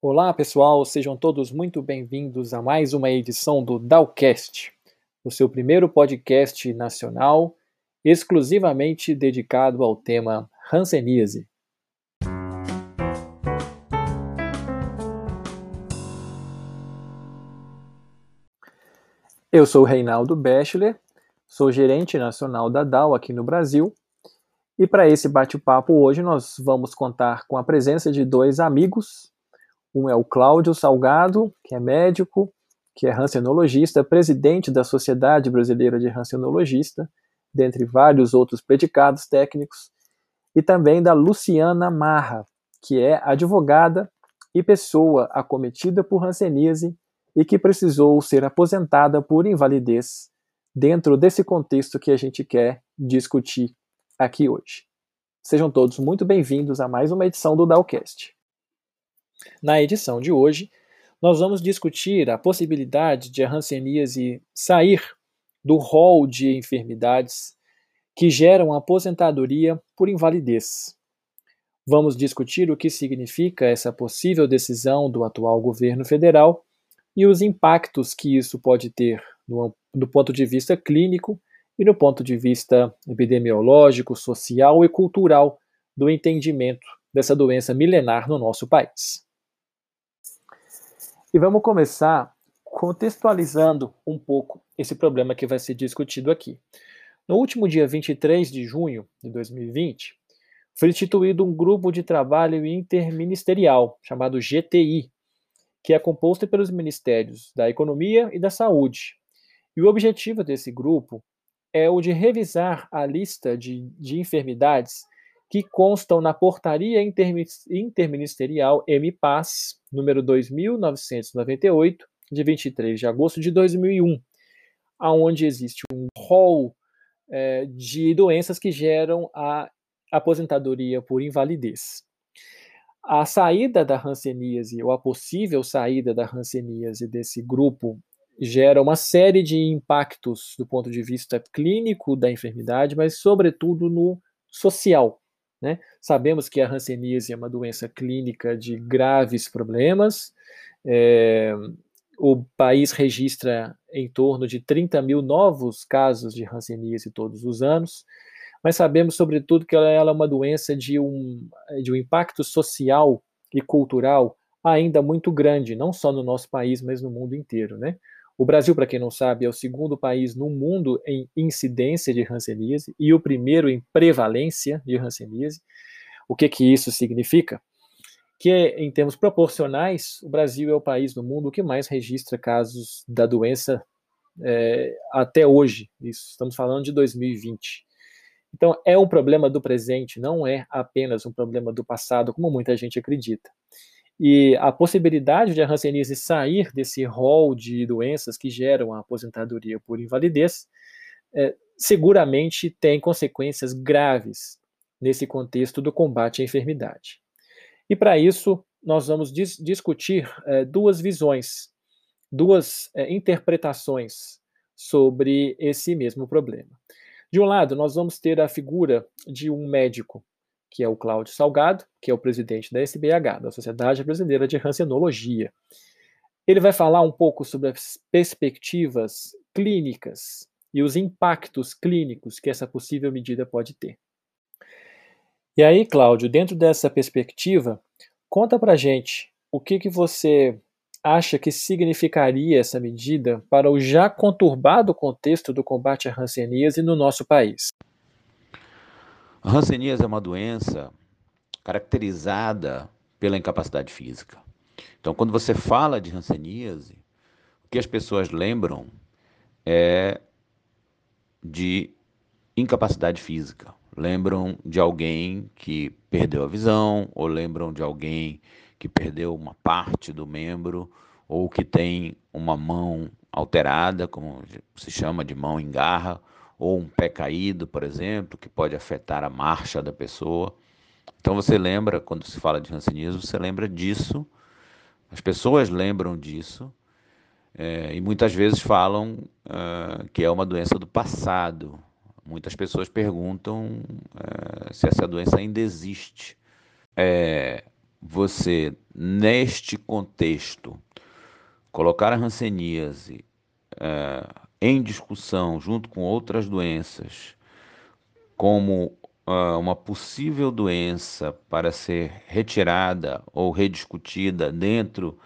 Olá, pessoal, sejam todos muito bem-vindos a mais uma edição do Dalcast, o seu primeiro podcast nacional exclusivamente dedicado ao tema Hanseníase. Eu sou Reinaldo Bechler, sou gerente nacional da DAO aqui no Brasil, e para esse bate-papo hoje nós vamos contar com a presença de dois amigos um é o Cláudio Salgado, que é médico, que é rancenologista, presidente da Sociedade Brasileira de Rancenologista, dentre vários outros predicados técnicos, e também da Luciana Marra, que é advogada e pessoa acometida por ranceníase e que precisou ser aposentada por invalidez dentro desse contexto que a gente quer discutir aqui hoje. Sejam todos muito bem-vindos a mais uma edição do Dalcast. Na edição de hoje, nós vamos discutir a possibilidade de a hanseníase sair do rol de enfermidades que geram aposentadoria por invalidez. Vamos discutir o que significa essa possível decisão do atual governo federal e os impactos que isso pode ter no, do ponto de vista clínico e no ponto de vista epidemiológico, social e cultural do entendimento dessa doença milenar no nosso país. E vamos começar contextualizando um pouco esse problema que vai ser discutido aqui. No último dia 23 de junho de 2020, foi instituído um grupo de trabalho interministerial chamado GTI, que é composto pelos ministérios da Economia e da Saúde. E o objetivo desse grupo é o de revisar a lista de, de enfermidades que constam na Portaria Interministerial MPAS, número 2998, de 23 de agosto de 2001, aonde existe um rol é, de doenças que geram a aposentadoria por invalidez. A saída da hanseníase, ou a possível saída da hanseníase desse grupo, gera uma série de impactos do ponto de vista clínico da enfermidade, mas, sobretudo, no social. Né? Sabemos que a hanseníase é uma doença clínica de graves problemas. É, o país registra em torno de 30 mil novos casos de hanseníase todos os anos, mas sabemos, sobretudo, que ela, ela é uma doença de um, de um impacto social e cultural ainda muito grande, não só no nosso país, mas no mundo inteiro. Né? O Brasil, para quem não sabe, é o segundo país no mundo em incidência de hanseníase e o primeiro em prevalência de hanseníase. O que, que isso significa? Que, em termos proporcionais, o Brasil é o país no mundo que mais registra casos da doença é, até hoje. Isso, estamos falando de 2020. Então, é um problema do presente, não é apenas um problema do passado, como muita gente acredita. E a possibilidade de a hanseníase sair desse rol de doenças que geram a aposentadoria por invalidez é, seguramente tem consequências graves nesse contexto do combate à enfermidade. E para isso, nós vamos dis discutir é, duas visões, duas é, interpretações sobre esse mesmo problema. De um lado, nós vamos ter a figura de um médico que é o Cláudio Salgado, que é o presidente da SBH, da Sociedade Brasileira de Rancenologia. Ele vai falar um pouco sobre as perspectivas clínicas e os impactos clínicos que essa possível medida pode ter. E aí, Cláudio, dentro dessa perspectiva, conta pra gente o que, que você acha que significaria essa medida para o já conturbado contexto do combate à hanseníase no nosso país. A hanseníase é uma doença caracterizada pela incapacidade física. Então, quando você fala de hanseníase, o que as pessoas lembram é de incapacidade física. Lembram de alguém que perdeu a visão, ou lembram de alguém que perdeu uma parte do membro, ou que tem uma mão alterada, como se chama de mão em garra, ou um pé caído, por exemplo, que pode afetar a marcha da pessoa. Então você lembra, quando se fala de rancenismo, você lembra disso, as pessoas lembram disso, é, e muitas vezes falam uh, que é uma doença do passado. Muitas pessoas perguntam uh, se essa doença ainda existe. É, você, neste contexto, colocar a hanseníase é, em discussão junto com outras doenças, como uh, uma possível doença para ser retirada ou rediscutida dentro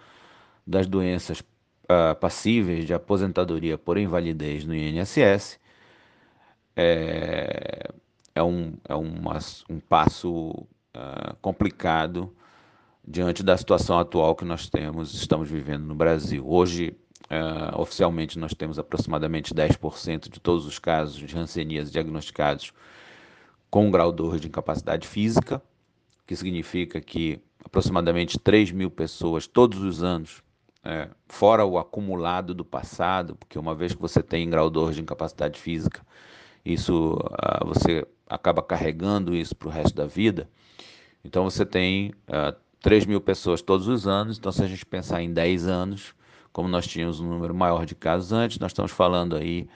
das doenças uh, passíveis de aposentadoria por invalidez no INSS, é, é, um, é uma, um passo uh, complicado diante da situação atual que nós temos, estamos vivendo no Brasil. Hoje, uh, oficialmente, nós temos aproximadamente 10% de todos os casos de rancenias diagnosticados com grau 2 de incapacidade física, que significa que aproximadamente 3 mil pessoas todos os anos, é, fora o acumulado do passado, porque uma vez que você tem grau 2 de incapacidade física, isso uh, você acaba carregando isso para o resto da vida. Então você tem uh, 3 mil pessoas todos os anos, então se a gente pensar em 10 anos, como nós tínhamos um número maior de casos antes, nós estamos falando aí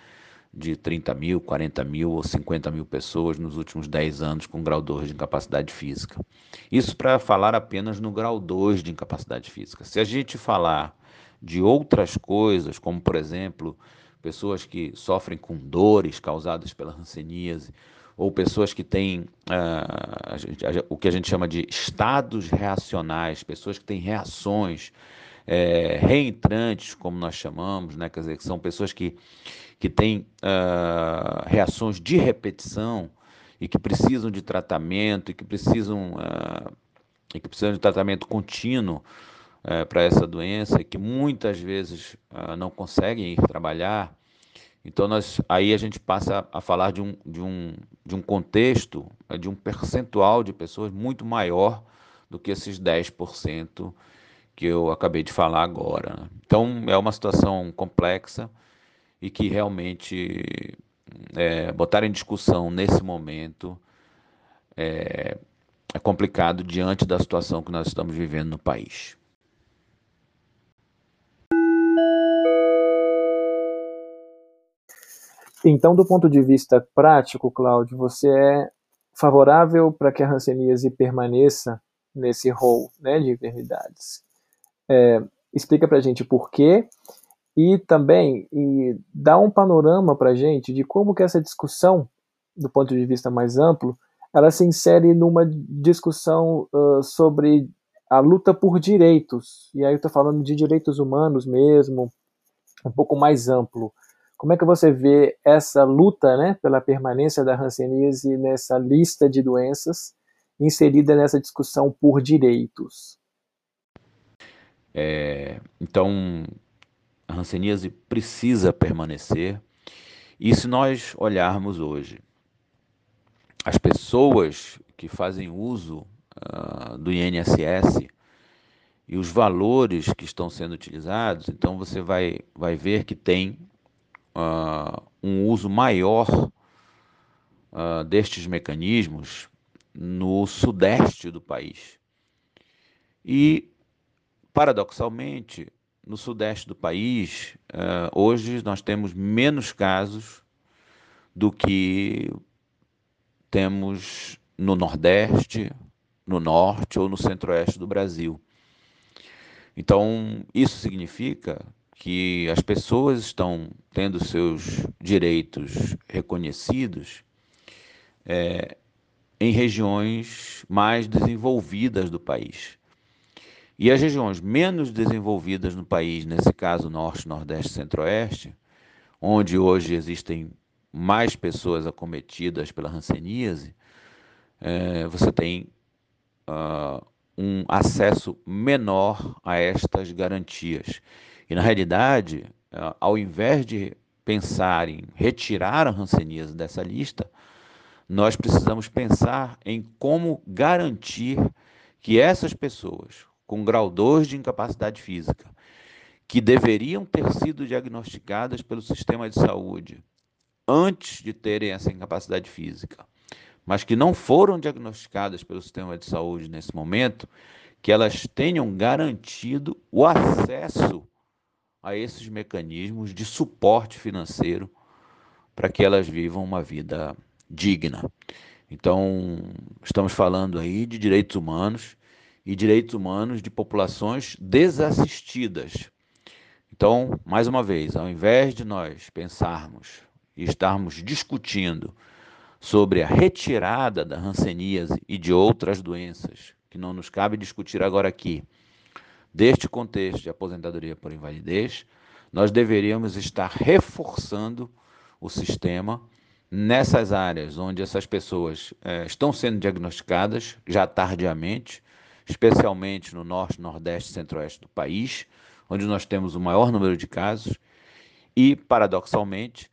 de 30 mil, 40 mil ou 50 mil pessoas nos últimos 10 anos com grau 2 de incapacidade física. Isso para falar apenas no grau 2 de incapacidade física. Se a gente falar de outras coisas, como por exemplo, pessoas que sofrem com dores causadas pela hanseníase, ou pessoas que têm uh, o que a gente chama de estados reacionais, pessoas que têm reações é, reentrantes, como nós chamamos, né? quer dizer, que são pessoas que, que têm uh, reações de repetição e que precisam de tratamento e que precisam, uh, e que precisam de tratamento contínuo uh, para essa doença e que muitas vezes não conseguem ir trabalhar, então, nós, aí a gente passa a falar de um, de um, de um contexto, de um percentual de pessoas muito maior do que esses 10% que eu acabei de falar agora. Né? Então, é uma situação complexa e que realmente é, botar em discussão nesse momento é, é complicado diante da situação que nós estamos vivendo no país. Então, do ponto de vista prático, Cláudio, você é favorável para que a hanseníase permaneça nesse rol né, de enfermidades. É, explica para a gente por quê e também e dá um panorama para a gente de como que essa discussão, do ponto de vista mais amplo, ela se insere numa discussão uh, sobre a luta por direitos. E aí eu estou falando de direitos humanos mesmo, um pouco mais amplo. Como é que você vê essa luta né, pela permanência da hanseníase nessa lista de doenças inserida nessa discussão por direitos? É, então, a hanseníase precisa permanecer. E se nós olharmos hoje, as pessoas que fazem uso uh, do INSS e os valores que estão sendo utilizados, então você vai, vai ver que tem uh, um uso maior uh, destes mecanismos no sudeste do país. E, paradoxalmente, no sudeste do país, uh, hoje nós temos menos casos do que temos no Nordeste, no Norte ou no Centro-Oeste do Brasil. Então, isso significa que as pessoas estão tendo seus direitos reconhecidos é, em regiões mais desenvolvidas do país. E as regiões menos desenvolvidas no país, nesse caso Norte, Nordeste, Centro-Oeste, onde hoje existem mais pessoas acometidas pela hanseníase, é, você tem uh, um acesso menor a estas garantias. E na realidade, eh, ao invés de pensar em retirar a hanseníase dessa lista, nós precisamos pensar em como garantir que essas pessoas com grau 2 de incapacidade física, que deveriam ter sido diagnosticadas pelo sistema de saúde antes de terem essa incapacidade física, mas que não foram diagnosticadas pelo sistema de saúde nesse momento, que elas tenham garantido o acesso a esses mecanismos de suporte financeiro para que elas vivam uma vida digna. Então, estamos falando aí de direitos humanos e direitos humanos de populações desassistidas. Então, mais uma vez, ao invés de nós pensarmos e estarmos discutindo sobre a retirada da hanseníase e de outras doenças, que não nos cabe discutir agora aqui, deste contexto de aposentadoria por invalidez, nós deveríamos estar reforçando o sistema nessas áreas onde essas pessoas é, estão sendo diagnosticadas já tardiamente, especialmente no norte, nordeste e centro-oeste do país, onde nós temos o maior número de casos e, paradoxalmente,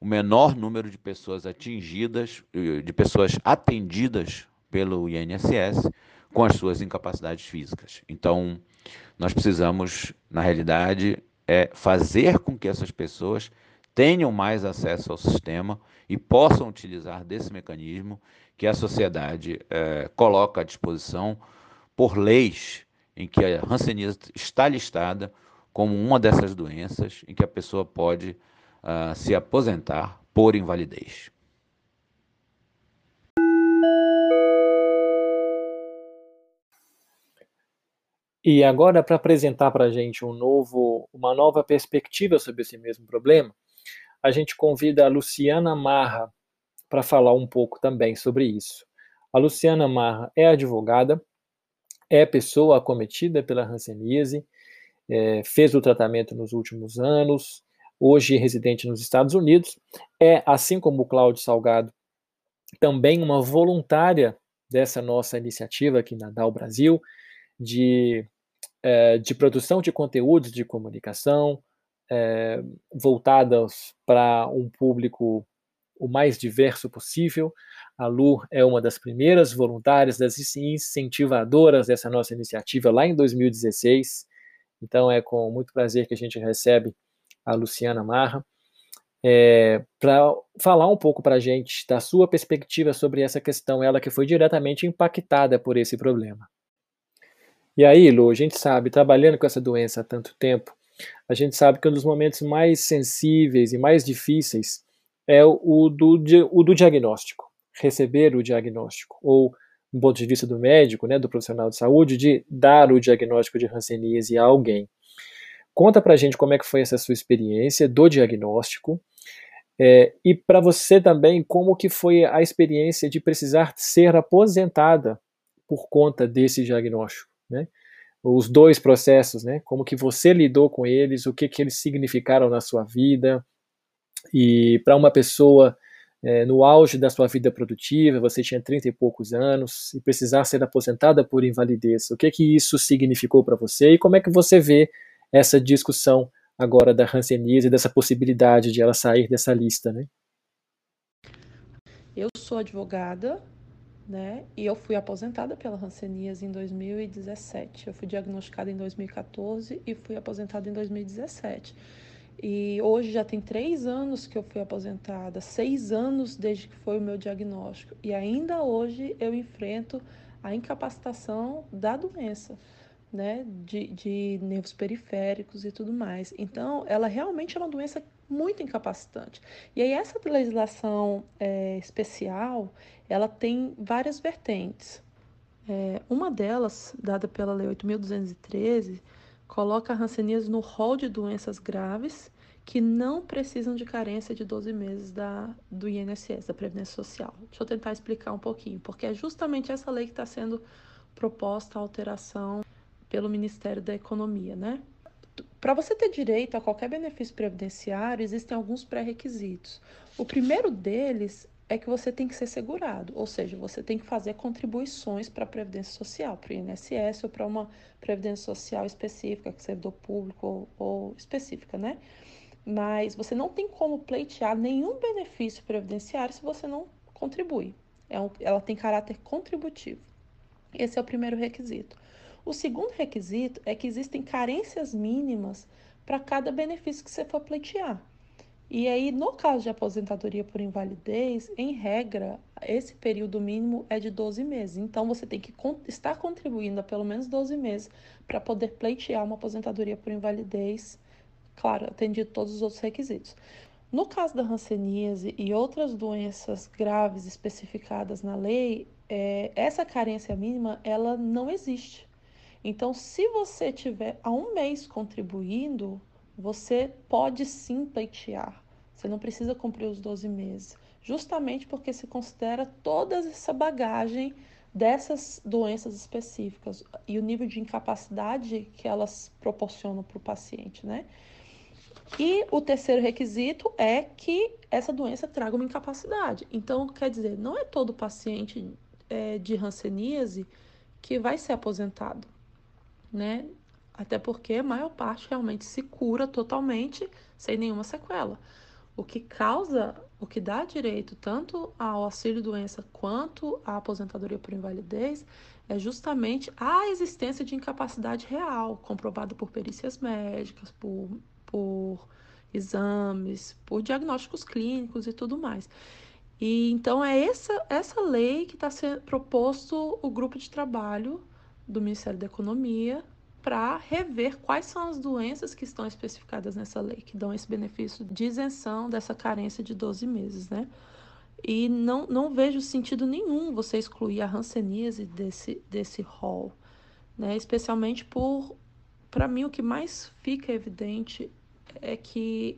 o menor número de pessoas atingidas, de pessoas atendidas pelo INSS com as suas incapacidades físicas. Então, nós precisamos, na realidade, é fazer com que essas pessoas tenham mais acesso ao sistema e possam utilizar desse mecanismo que a sociedade é, coloca à disposição por leis em que a hanseníase está listada como uma dessas doenças em que a pessoa pode uh, se aposentar por invalidez. E agora, para apresentar para a gente um novo, uma nova perspectiva sobre esse mesmo problema, a gente convida a Luciana Marra para falar um pouco também sobre isso. A Luciana Marra é advogada, é pessoa acometida pela hanseníase, é, fez o tratamento nos últimos anos, hoje residente nos Estados Unidos, é, assim como o Cláudio Salgado, também uma voluntária dessa nossa iniciativa aqui na DAO Brasil, de, é, de produção de conteúdos de comunicação, é, para um público o mais diverso possível. A Lu é uma das primeiras voluntárias, das incentivadoras dessa nossa iniciativa lá em 2016. Então é com muito prazer que a gente recebe a Luciana Marra é, para falar um pouco para a gente da sua perspectiva sobre essa questão, ela que foi diretamente impactada por esse problema. E aí, Lu, a gente sabe, trabalhando com essa doença há tanto tempo, a gente sabe que um dos momentos mais sensíveis e mais difíceis é o do, o do diagnóstico, receber o diagnóstico, ou, do ponto de vista do médico, né, do profissional de saúde, de dar o diagnóstico de hanseníase a alguém. Conta pra gente como é que foi essa sua experiência do diagnóstico, é, e para você também, como que foi a experiência de precisar ser aposentada por conta desse diagnóstico, né? os dois processos, né? Como que você lidou com eles, o que que eles significaram na sua vida. E para uma pessoa é, no auge da sua vida produtiva, você tinha 30 e poucos anos e precisar ser aposentada por invalidez, o que que isso significou para você e como é que você vê essa discussão agora da Hanseníase e dessa possibilidade de ela sair dessa lista, né? Eu sou advogada, né? E eu fui aposentada pela Hanseníase em 2017. Eu fui diagnosticada em 2014 e fui aposentada em 2017. E hoje já tem três anos que eu fui aposentada, seis anos desde que foi o meu diagnóstico. E ainda hoje eu enfrento a incapacitação da doença, né? De, de nervos periféricos e tudo mais. Então, ela realmente é uma doença muito incapacitante. E aí essa legislação é, especial, ela tem várias vertentes. É, uma delas, dada pela Lei 8.213, coloca a no rol de doenças graves que não precisam de carência de 12 meses da, do INSS, da Previdência Social. Deixa eu tentar explicar um pouquinho, porque é justamente essa lei que está sendo proposta a alteração pelo Ministério da Economia, né? Para você ter direito a qualquer benefício previdenciário, existem alguns pré-requisitos. O primeiro deles é que você tem que ser segurado, ou seja, você tem que fazer contribuições para a Previdência Social, para o INSS ou para uma Previdência Social específica, que servidor público ou, ou específica, né? Mas você não tem como pleitear nenhum benefício previdenciário se você não contribui. É um, ela tem caráter contributivo. Esse é o primeiro requisito. O segundo requisito é que existem carências mínimas para cada benefício que você for pleitear. E aí, no caso de aposentadoria por invalidez, em regra, esse período mínimo é de 12 meses. Então, você tem que estar contribuindo há pelo menos 12 meses para poder pleitear uma aposentadoria por invalidez, claro, atendido todos os outros requisitos. No caso da hanseníase e outras doenças graves especificadas na lei, é, essa carência mínima ela não existe Então, se você tiver há um mês contribuindo, você pode sim pleitear. Você não precisa cumprir os 12 meses, justamente porque se considera toda essa bagagem dessas doenças específicas e o nível de incapacidade que elas proporcionam para o paciente, né? E o terceiro requisito é que essa doença traga uma incapacidade. Então, quer dizer, não é todo paciente é, de hanseníase que vai ser aposentado, né? Até porque a maior parte realmente se cura totalmente sem nenhuma sequela. O que causa, o que dá direito tanto ao auxílio-doença quanto à aposentadoria por invalidez é justamente a existência de incapacidade real, comprovada por perícias médicas, por, por exames, por diagnósticos clínicos e tudo mais. E então é essa, essa lei que está sendo proposto o grupo de trabalho do Ministério da Economia para rever quais são as doenças que estão especificadas nessa lei, que dão esse benefício de isenção dessa carência de 12 meses, né? E não, não vejo sentido nenhum você excluir a hanseníase desse, desse rol, né? Especialmente por, para mim, o que mais fica evidente é que,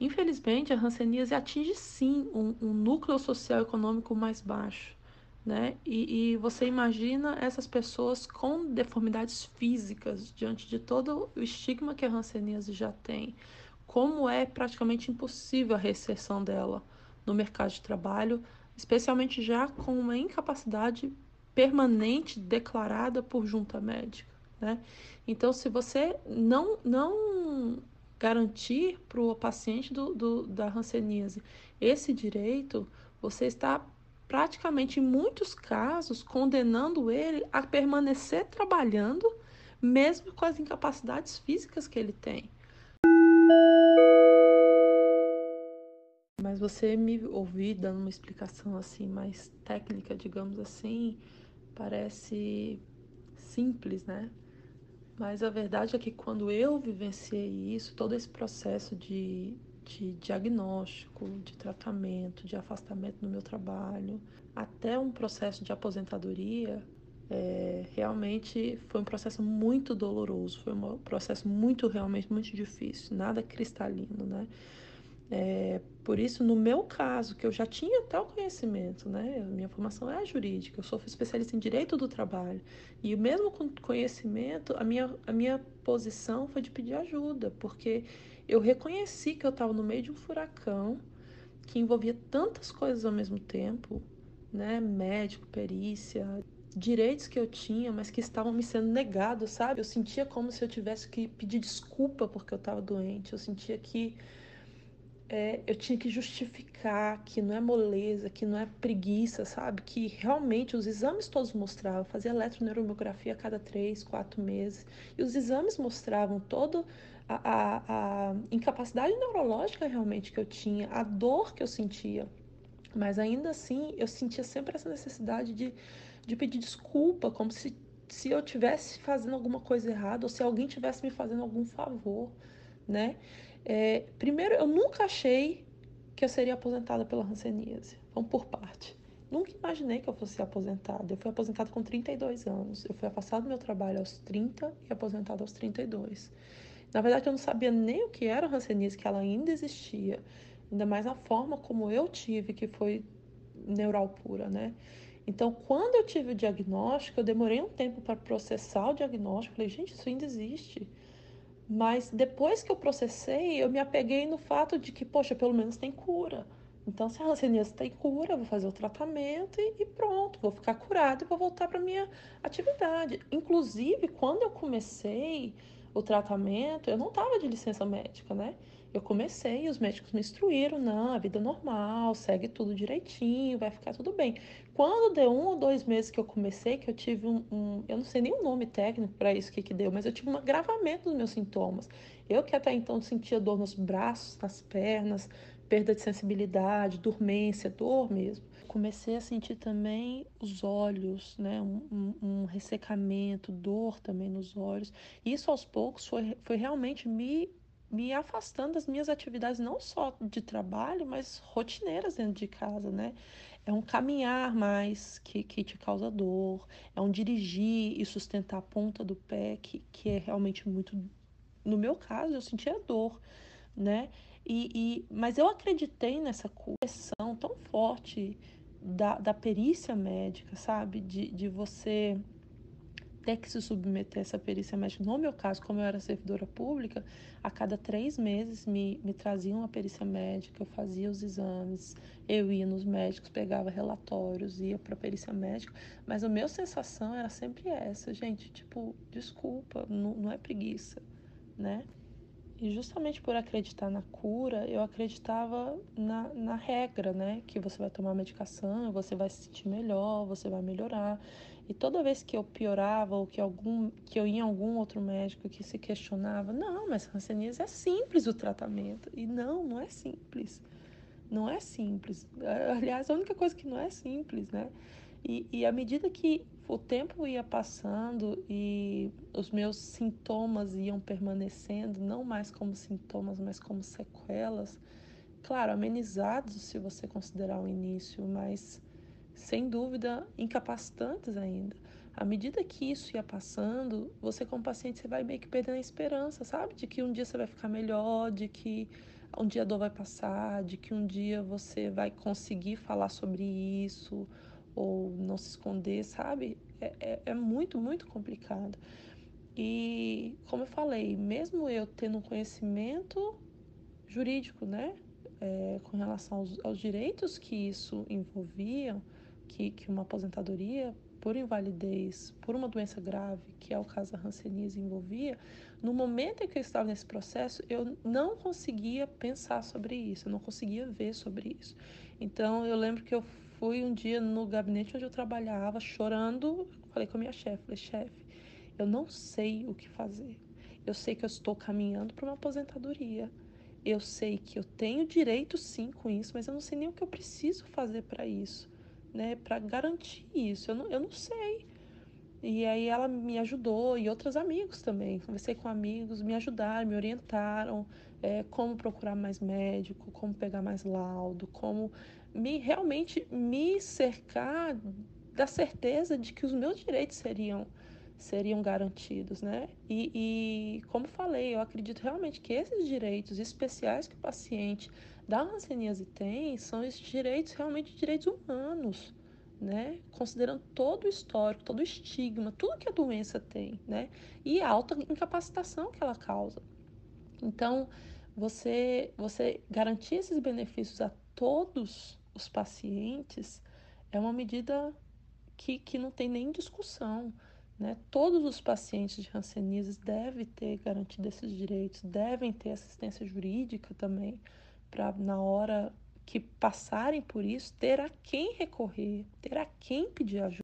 infelizmente, a hanseníase atinge sim um, um núcleo social econômico mais baixo né? E, e, você imagina essas pessoas com deformidades físicas diante de todo o estigma que a hanseníase já tem, como é praticamente impossível a reinserção dela no mercado de trabalho, especialmente já com uma incapacidade permanente declarada por junta médica, né? Então, se você não não garantir para o paciente do, do, da hanseníase esse direito, você está praticamente em muitos casos condenando ele a permanecer trabalhando, mesmo com as incapacidades físicas que ele tem. Mas você me ouvir dando uma explicação assim mais técnica, digamos assim, parece simples, né? Mas a verdade é que quando eu vivenciei isso, todo esse processo de de diagnóstico, de tratamento, de afastamento no meu trabalho, até um processo de aposentadoria, é, realmente foi um processo muito doloroso, foi um processo muito, realmente, muito difícil, nada cristalino, né? É, por isso, no meu caso, que eu já tinha tal conhecimento, né? Minha formação é jurídica, eu sou especialista em direito do trabalho. E mesmo com conhecimento, a minha, a minha posição foi de pedir ajuda, porque eu reconheci que eu estava no meio de um furacão que envolvia tantas coisas ao mesmo tempo, né? Médico, perícia, direitos que eu tinha, mas que estavam me sendo negados, sabe? Eu sentia como se eu tivesse que pedir desculpa porque eu estava doente. Eu sentia que é, eu tinha que justificar que não é moleza, que não é preguiça, sabe? Que realmente os exames todos mostravam, fazia eletroneuromiografia a cada três, quatro meses, e os exames mostravam todo a, a, a incapacidade neurológica realmente que eu tinha, a dor que eu sentia. Mas ainda assim, eu sentia sempre essa necessidade de, de pedir desculpa, como se, se eu tivesse fazendo alguma coisa errada ou se alguém tivesse me fazendo algum favor, né? É, primeiro, eu nunca achei que eu seria aposentada pela hanseníase. Vamos por parte. Nunca imaginei que eu fosse aposentada. Eu fui aposentada com 32 anos. Eu fui afastada do meu trabalho aos 30 e aposentada aos 32. Na verdade, eu não sabia nem o que era o hanseníase, que ela ainda existia. Ainda mais a forma como eu tive, que foi neural pura, né? Então, quando eu tive o diagnóstico, eu demorei um tempo para processar o diagnóstico. Falei, gente, isso ainda existe. Mas depois que eu processei, eu me apeguei no fato de que, poxa, pelo menos tem cura. Então, se a hanseníase tem cura, eu vou fazer o tratamento e, e pronto, vou ficar curado e vou voltar para minha atividade. Inclusive, quando eu comecei o tratamento, eu não estava de licença médica, né? Eu comecei e os médicos me instruíram, não, a vida é normal, segue tudo direitinho, vai ficar tudo bem. Quando deu um ou dois meses que eu comecei, que eu tive um, um eu não sei nem o nome técnico para isso que que deu, mas eu tive um agravamento dos meus sintomas. Eu que até então sentia dor nos braços, nas pernas, perda de sensibilidade, dormência, dor mesmo. Comecei a sentir também os olhos, né? Um, um, um, ressecamento, dor também nos olhos. Isso aos poucos foi, foi realmente me me afastando das minhas atividades, não só de trabalho, mas rotineiras dentro de casa, né? É um caminhar mais que, que te causa dor, é um dirigir e sustentar a ponta do pé, que, que é realmente muito. No meu caso, eu sentia dor, né? E, e, mas eu acreditei nessa correção tão forte da, da perícia médica, sabe? De, de você ter que se submeter a essa perícia médica. No meu caso, como eu era servidora pública, a cada três meses me, me traziam uma perícia médica, eu fazia os exames, eu ia nos médicos, pegava relatórios, ia para a perícia médica, mas a minha sensação era sempre essa, gente, tipo, desculpa, não, não é preguiça, né? E justamente por acreditar na cura, eu acreditava na, na regra, né? Que você vai tomar medicação, você vai se sentir melhor, você vai melhorar. E toda vez que eu piorava ou que, algum, que eu ia em algum outro médico que se questionava, não, mas hanseníase é simples o tratamento. E não, não é simples. Não é simples. Aliás, a única coisa que não é simples, né? E, e à medida que o tempo ia passando e os meus sintomas iam permanecendo, não mais como sintomas, mas como sequelas, claro, amenizados se você considerar o início, mas sem dúvida incapacitantes ainda. À medida que isso ia passando, você como paciente você vai meio que perdendo a esperança, sabe? De que um dia você vai ficar melhor, de que um dia a dor vai passar, de que um dia você vai conseguir falar sobre isso, ou não se esconder, sabe? É, é, é, muito, muito complicado. E, como eu falei, mesmo eu tendo um conhecimento jurídico, né, é, com relação aos, aos, direitos que isso envolvia, que, que uma aposentadoria por invalidez, por uma doença grave, que é o caso da hanseníase, envolvia, no momento em que eu estava nesse processo, eu não conseguia pensar sobre isso, eu não conseguia ver sobre isso. Então, eu lembro que eu fui um dia no gabinete onde eu trabalhava, chorando. Falei com a minha chefe: falei, chefe, eu não sei o que fazer. Eu sei que eu estou caminhando para uma aposentadoria. Eu sei que eu tenho direito sim com isso, mas eu não sei nem o que eu preciso fazer para isso, né? Para garantir isso. Eu não, eu não sei. E aí ela me ajudou e outros amigos também. Conversei com amigos, me ajudaram, me orientaram é, como procurar mais médico, como pegar mais laudo, como me realmente me cercar da certeza de que os meus direitos seriam seriam garantidos, né? E, e, como falei, eu acredito realmente que esses direitos especiais que o paciente da hanseníase tem são esses direitos realmente direitos humanos, né? Considerando todo o histórico, todo o estigma, tudo que a doença tem, né? E a alta incapacitação que ela causa. Então, você você garantir esses benefícios a todos os pacientes é uma medida que, que não tem nem discussão. Né? Todos os pacientes de Hanseníase devem ter garantido esses direitos, devem ter assistência jurídica também, para na hora que passarem por isso, ter a quem recorrer, ter a quem pedir ajuda.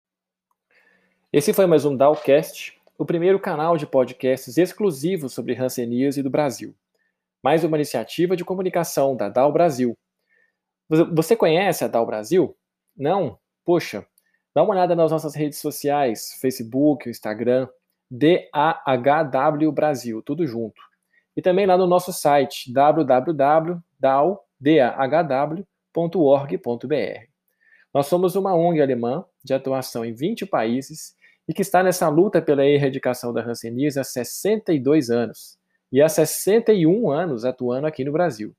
Esse foi mais um Dalcast, o primeiro canal de podcasts exclusivo sobre Hanseníase do Brasil. Mais uma iniciativa de comunicação da Dal Brasil, você conhece a Dal Brasil? Não? Poxa, dá uma olhada nas nossas redes sociais, Facebook, Instagram, DAHW Brasil, tudo junto. E também lá no nosso site www.dahw.org.br. Nós somos uma ONG alemã de atuação em 20 países e que está nessa luta pela erradicação da hanseníase há 62 anos e há 61 anos atuando aqui no Brasil.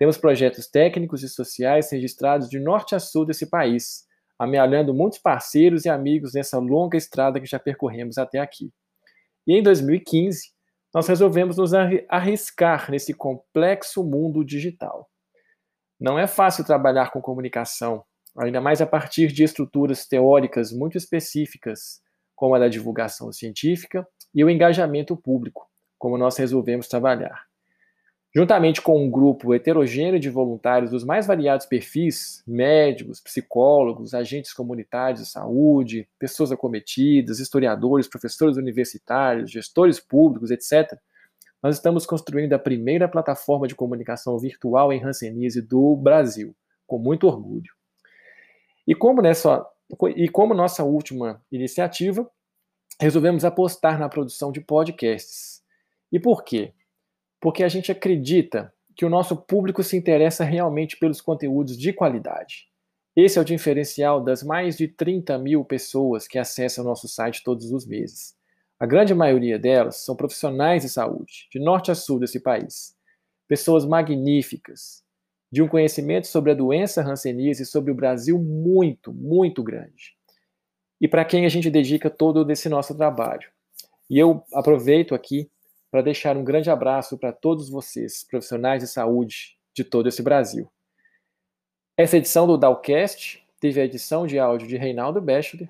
Temos projetos técnicos e sociais registrados de norte a sul desse país, amealhando muitos parceiros e amigos nessa longa estrada que já percorremos até aqui. E em 2015, nós resolvemos nos arriscar nesse complexo mundo digital. Não é fácil trabalhar com comunicação, ainda mais a partir de estruturas teóricas muito específicas, como a da divulgação científica e o engajamento público, como nós resolvemos trabalhar. Juntamente com um grupo heterogêneo de voluntários dos mais variados perfis, médicos, psicólogos, agentes comunitários de saúde, pessoas acometidas, historiadores, professores universitários, gestores públicos, etc., nós estamos construindo a primeira plataforma de comunicação virtual em Hanseníase do Brasil, com muito orgulho. E como, nessa, e como nossa última iniciativa, resolvemos apostar na produção de podcasts. E por quê? Porque a gente acredita que o nosso público se interessa realmente pelos conteúdos de qualidade. Esse é o diferencial das mais de 30 mil pessoas que acessam o nosso site todos os meses. A grande maioria delas são profissionais de saúde, de norte a sul desse país. Pessoas magníficas, de um conhecimento sobre a doença hanseníase e sobre o Brasil muito, muito grande. E para quem a gente dedica todo esse nosso trabalho. E eu aproveito aqui para deixar um grande abraço para todos vocês, profissionais de saúde de todo esse Brasil. Essa edição do Dalcast teve a edição de áudio de Reinaldo Bechler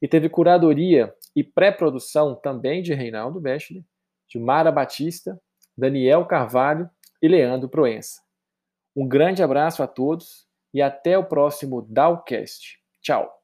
e teve curadoria e pré-produção também de Reinaldo Bechler, de Mara Batista, Daniel Carvalho e Leandro Proença. Um grande abraço a todos e até o próximo Dalcast. Tchau!